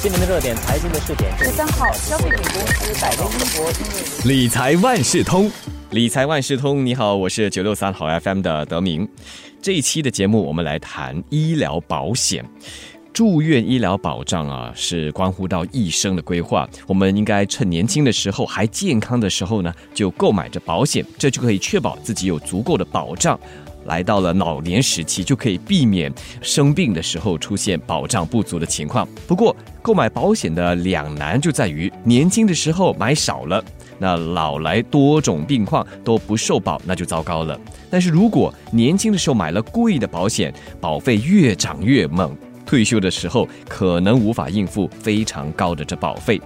今年的热点财经的试点，十三号，消费品公司百威英博理财万事通，理财万事通，你好，我是九六三好 FM 的德明。这一期的节目，我们来谈医疗保险。住院医疗保障啊，是关乎到一生的规划。我们应该趁年轻的时候还健康的时候呢，就购买着保险，这就可以确保自己有足够的保障。来到了老年时期，就可以避免生病的时候出现保障不足的情况。不过，购买保险的两难就在于年轻的时候买少了，那老来多种病况都不受保，那就糟糕了。但是如果年轻的时候买了贵的保险，保费越涨越猛，退休的时候可能无法应付非常高的这保费。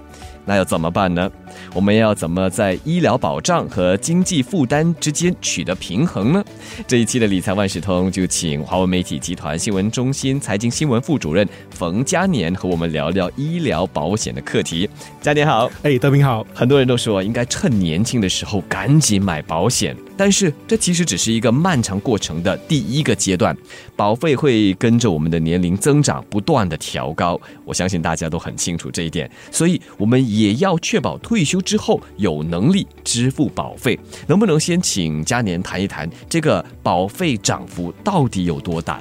那要怎么办呢？我们要怎么在医疗保障和经济负担之间取得平衡呢？这一期的理财万事通就请华为媒体集团新闻中心财经新闻副主任冯嘉年和我们聊聊医疗保险的课题。嘉年好，哎，德明好。很多人都说应该趁年轻的时候赶紧买保险，但是这其实只是一个漫长过程的第一个阶段，保费会跟着我们的年龄增长不断的调高。我相信大家都很清楚这一点，所以我们。也要确保退休之后有能力支付保费，能不能先请嘉年谈一谈这个保费涨幅到底有多大？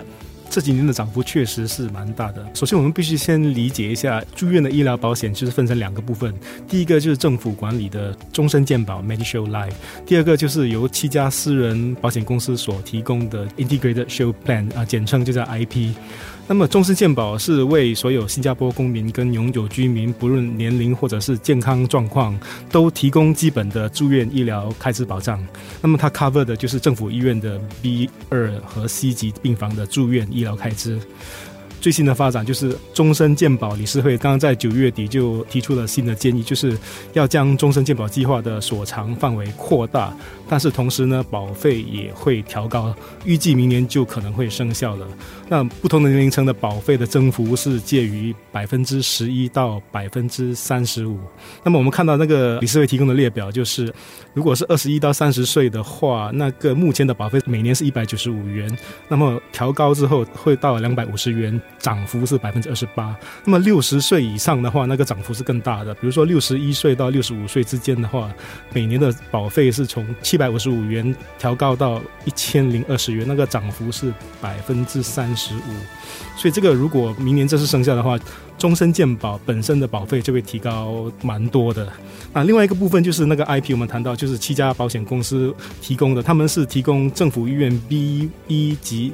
这几年的涨幅确实是蛮大的。首先，我们必须先理解一下住院的医疗保险，就是分成两个部分。第一个就是政府管理的终身健保 （Medishield Life），第二个就是由七家私人保险公司所提供的 Integrated Shield Plan，啊，简称就叫 IP。那么，终身健保是为所有新加坡公民跟永久居民，不论年龄或者是健康状况，都提供基本的住院医疗开支保障。那么，它 cover 的就是政府医院的 B 二和 C 级病房的住院医疗开支。最新的发展就是终身健保理事会刚刚在九月底就提出了新的建议，就是要将终身健保计划的所偿范围扩大，但是同时呢，保费也会调高，预计明年就可能会生效了。那不同的年龄层的保费的增幅是介于百分之十一到百分之三十五。那么我们看到那个理事会提供的列表，就是如果是二十一到三十岁的话，那个目前的保费每年是一百九十五元，那么调高之后会到两百五十元。涨幅是百分之二十八，那么六十岁以上的话，那个涨幅是更大的。比如说六十一岁到六十五岁之间的话，每年的保费是从七百五十五元调高到一千零二十元，那个涨幅是百分之三十五。所以这个如果明年正式生效的话，终身健保本身的保费就会提高蛮多的。那，另外一个部分就是那个 IP，我们谈到就是七家保险公司提供的，他们是提供政府医院 B 一级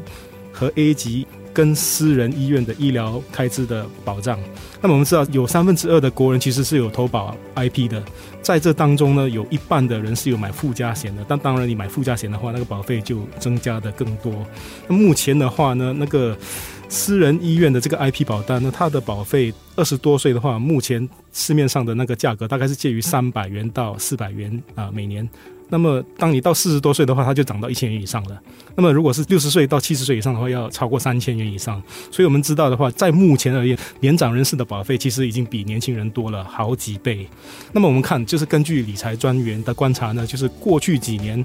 和 A 级。跟私人医院的医疗开支的保障，那么我们知道有三分之二的国人其实是有投保 IP 的，在这当中呢，有一半的人是有买附加险的。但当然，你买附加险的话，那个保费就增加的更多。那目前的话呢，那个私人医院的这个 IP 保单呢，它的保费二十多岁的话，目前市面上的那个价格大概是介于三百元到四百元啊每年。那么，当你到四十多岁的话，它就涨到一千元以上了。那么，如果是六十岁到七十岁以上的话，要超过三千元以上。所以我们知道的话，在目前而言，年长人士的保费其实已经比年轻人多了好几倍。那么，我们看，就是根据理财专员的观察呢，就是过去几年。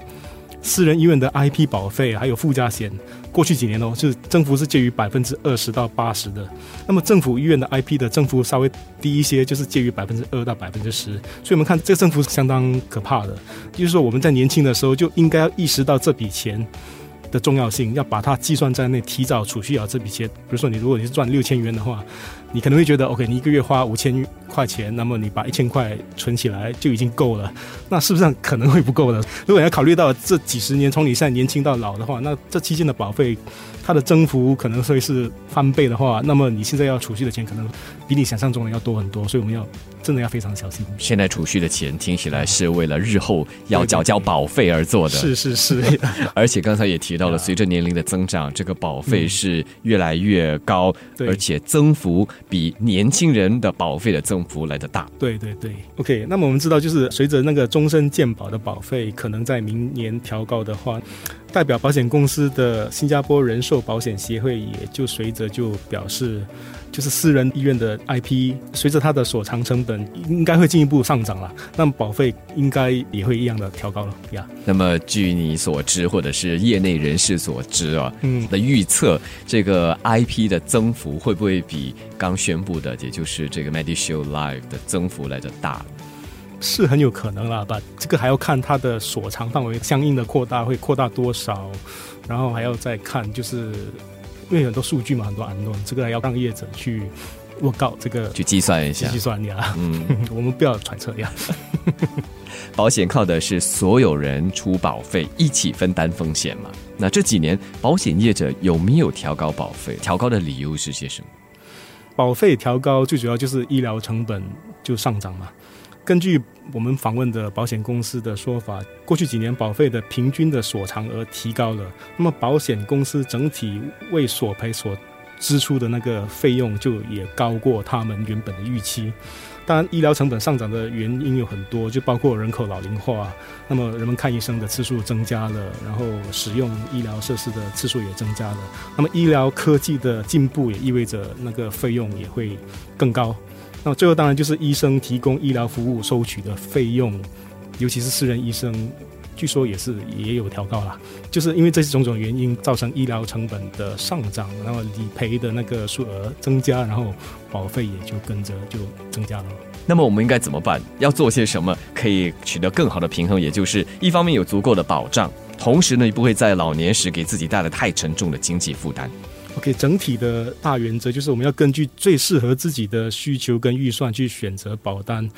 私人医院的 IP 保费还有附加险，过去几年哦，是政府是介于百分之二十到八十的。那么政府医院的 IP 的增幅稍微低一些，就是介于百分之二到百分之十。所以我们看这个增幅是相当可怕的。就是说我们在年轻的时候就应该要意识到这笔钱的重要性，要把它计算在内，提早储蓄好这笔钱。比如说你如果你是赚六千元的话。你可能会觉得，OK，你一个月花五千块钱，那么你把一千块存起来就已经够了。那是不是可能会不够的？如果要考虑到这几十年从你现在年轻到老的话，那这期间的保费它的增幅可能会是翻倍的话，那么你现在要储蓄的钱可能比你想象中的要多很多。所以我们要真的要非常小心。现在储蓄的钱听起来是为了日后要缴交保费而做的。是是是。而且刚才也提到了，随着年龄的增长，这个保费是越来越高，而且增幅。比年轻人的保费的增幅来的大。对对对，OK。那么我们知道，就是随着那个终身健保的保费可能在明年调高的话，代表保险公司的新加坡人寿保险协会也就随着就表示，就是私人医院的 IP 随着它的所偿成本应该会进一步上涨了，那么保费应该也会一样的调高了呀。那么据你所知，或者是业内人士所知啊，嗯的预测，这个 IP 的增幅会不会比刚宣布的，也就是这个 MediShield Life 的增幅来的大？是很有可能啦，吧？这个还要看它的所长范围相应的扩大会扩大多少，然后还要再看，就是因为很多数据嘛，很多安论，这个还要让业者去我告这个去计算一下计。算呀。嗯，我们不要揣测呀。保险靠的是所有人出保费，一起分担风险嘛。那这几年保险业者有没有调高保费？调高的理由是些什么？保费调高最主要就是医疗成本就上涨嘛。根据我们访问的保险公司的说法，过去几年保费的平均的所偿额提高了，那么保险公司整体为索赔所支出的那个费用就也高过他们原本的预期。当然，医疗成本上涨的原因有很多，就包括人口老龄化，那么人们看医生的次数增加了，然后使用医疗设施的次数也增加了。那么医疗科技的进步也意味着那个费用也会更高。那最后当然就是医生提供医疗服务收取的费用，尤其是私人医生，据说也是也有调高啦。就是因为这些种种原因造成医疗成本的上涨，然后理赔的那个数额增加，然后保费也就跟着就增加了。那么我们应该怎么办？要做些什么可以取得更好的平衡？也就是一方面有足够的保障，同时呢，也不会在老年时给自己带来太沉重的经济负担。OK，整体的大原则就是我们要根据最适合自己的需求跟预算去选择保单，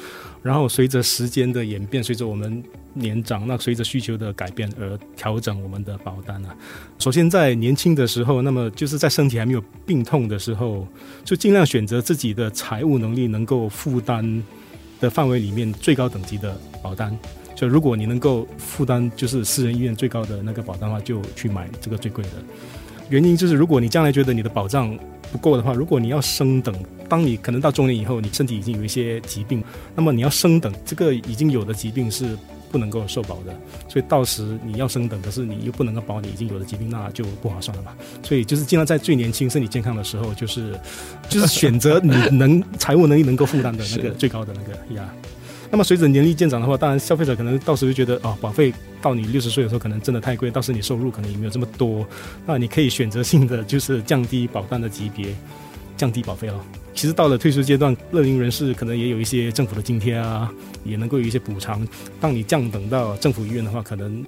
然后随着时间的演变，随着我们年长，那随着需求的改变而调整我们的保单啊。首先在年轻的时候，那么就是在身体还没有病痛的时候，就尽量选择自己的财务能力能够负担的范围里面最高等级的保单。就如果你能够负担就是私人医院最高的那个保单的话，就去买这个最贵的。原因就是，如果你将来觉得你的保障不够的话，如果你要升等，当你可能到中年以后，你身体已经有一些疾病，那么你要升等，这个已经有的疾病是不能够受保的，所以到时你要升等，可是你又不能够保你已经有的疾病，那就不划算了嘛。所以就是尽量在最年轻、身体健康的时候，就是就是选择你能财务能力能够负担的那个最高的那个呀。那么随着年龄渐长的话，当然消费者可能到时候就觉得哦，保费到你六十岁的时候可能真的太贵，到时你收入可能也没有这么多，那你可以选择性的就是降低保单的级别，降低保费咯。其实到了退休阶段，乐龄人士可能也有一些政府的津贴啊，也能够有一些补偿。当你降等到政府医院的话，可能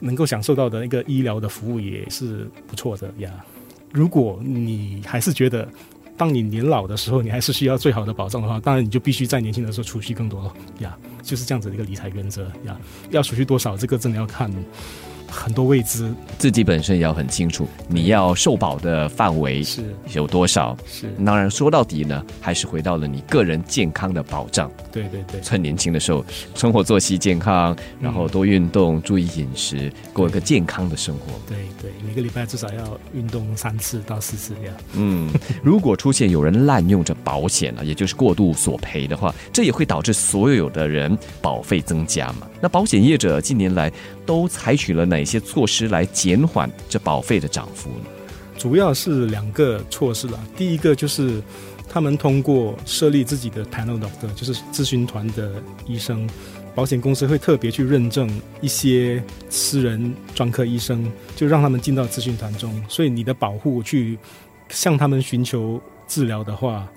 能够享受到的那个医疗的服务也是不错的呀。如果你还是觉得当你年老的时候，你还是需要最好的保障的话，当然你就必须在年轻的时候储蓄更多了呀，就是这样子的一个理财原则呀。要储蓄多少，这个真的要看很多未知，自己本身也要很清楚，你要受保的范围是有多少。是，当然，说到底呢，还是回到了你个人健康的保障。对对对，趁年轻的时候，生活作息健康，然后多运动，注意饮食，过一个健康的生活。对对，每个礼拜至少要运动三次到四次这样。嗯，如果出现有人滥用着保险了，也就是过度索赔的话，这也会导致所有的人保费增加嘛。那保险业者近年来都采取了哪哪些措施来减缓这保费的涨幅呢？主要是两个措施啦。第一个就是他们通过设立自己的 panel doctor，就是咨询团的医生，保险公司会特别去认证一些私人专科医生，就让他们进到咨询团中。所以你的保护去向他们寻求治疗的话。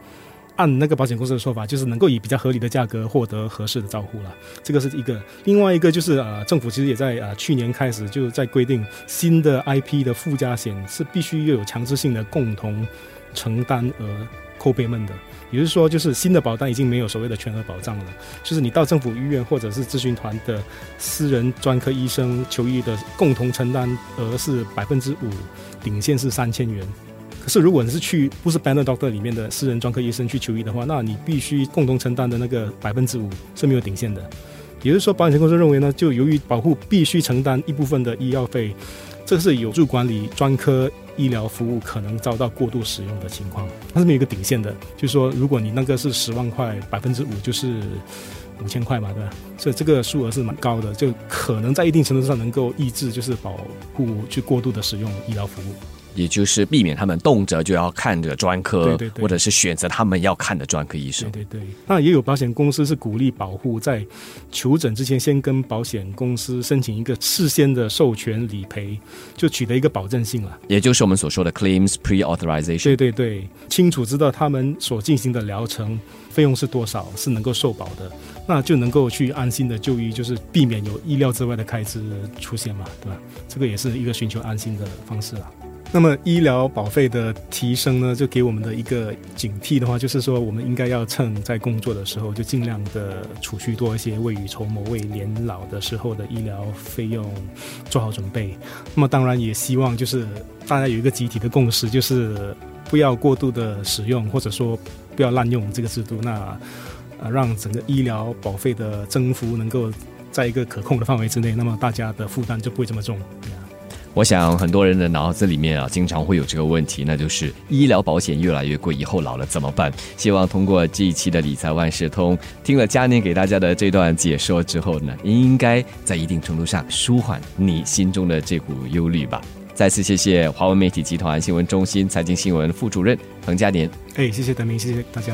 按那个保险公司的说法，就是能够以比较合理的价格获得合适的照护了，这个是一个。另外一个就是呃，政府其实也在呃去年开始就在规定新的 IP 的附加险是必须要有强制性的共同承担额后辈们的，也就是说，就是新的保单已经没有所谓的全额保障了，就是你到政府医院或者是咨询团的私人专科医生求医的共同承担额是百分之五，顶线是三千元。可是，如果你是去不是 Banner Doctor 里面的私人专科医生去求医的话，那你必须共同承担的那个百分之五是没有顶线的。也就是说，保险公司认为呢，就由于保护必须承担一部分的医药费，这是有助管理专科医疗服务可能遭到过度使用的情况。它是没有一个顶线的，就是说，如果你那个是十万块，百分之五就是五千块嘛，对吧？所以这个数额是蛮高的，就可能在一定程度上能够抑制就是保护去过度的使用医疗服务。也就是避免他们动辄就要看着专科，对对对或者是选择他们要看的专科医生。对对对，那也有保险公司是鼓励保护在求诊之前先跟保险公司申请一个事先的授权理赔，就取得一个保证性了。也就是我们所说的 claims pre-authorization。对对对，清楚知道他们所进行的疗程费用是多少，是能够受保的，那就能够去安心的就医，就是避免有意料之外的开支出现嘛，对吧？这个也是一个寻求安心的方式啊。那么医疗保费的提升呢，就给我们的一个警惕的话，就是说我们应该要趁在工作的时候，就尽量的储蓄多一些，未雨绸缪，为年老的时候的医疗费用做好准备。那么当然也希望就是大家有一个集体的共识，就是不要过度的使用，或者说不要滥用这个制度，那呃让整个医疗保费的增幅能够在一个可控的范围之内，那么大家的负担就不会这么重。我想很多人的脑子里面啊，经常会有这个问题，那就是医疗保险越来越贵，以后老了怎么办？希望通过这一期的理财万事通，听了嘉年给大家的这段解说之后呢，应该在一定程度上舒缓你心中的这股忧虑吧。再次谢谢华文媒体集团新闻中心财经新闻副主任彭嘉年。哎，谢谢德明，谢谢大家。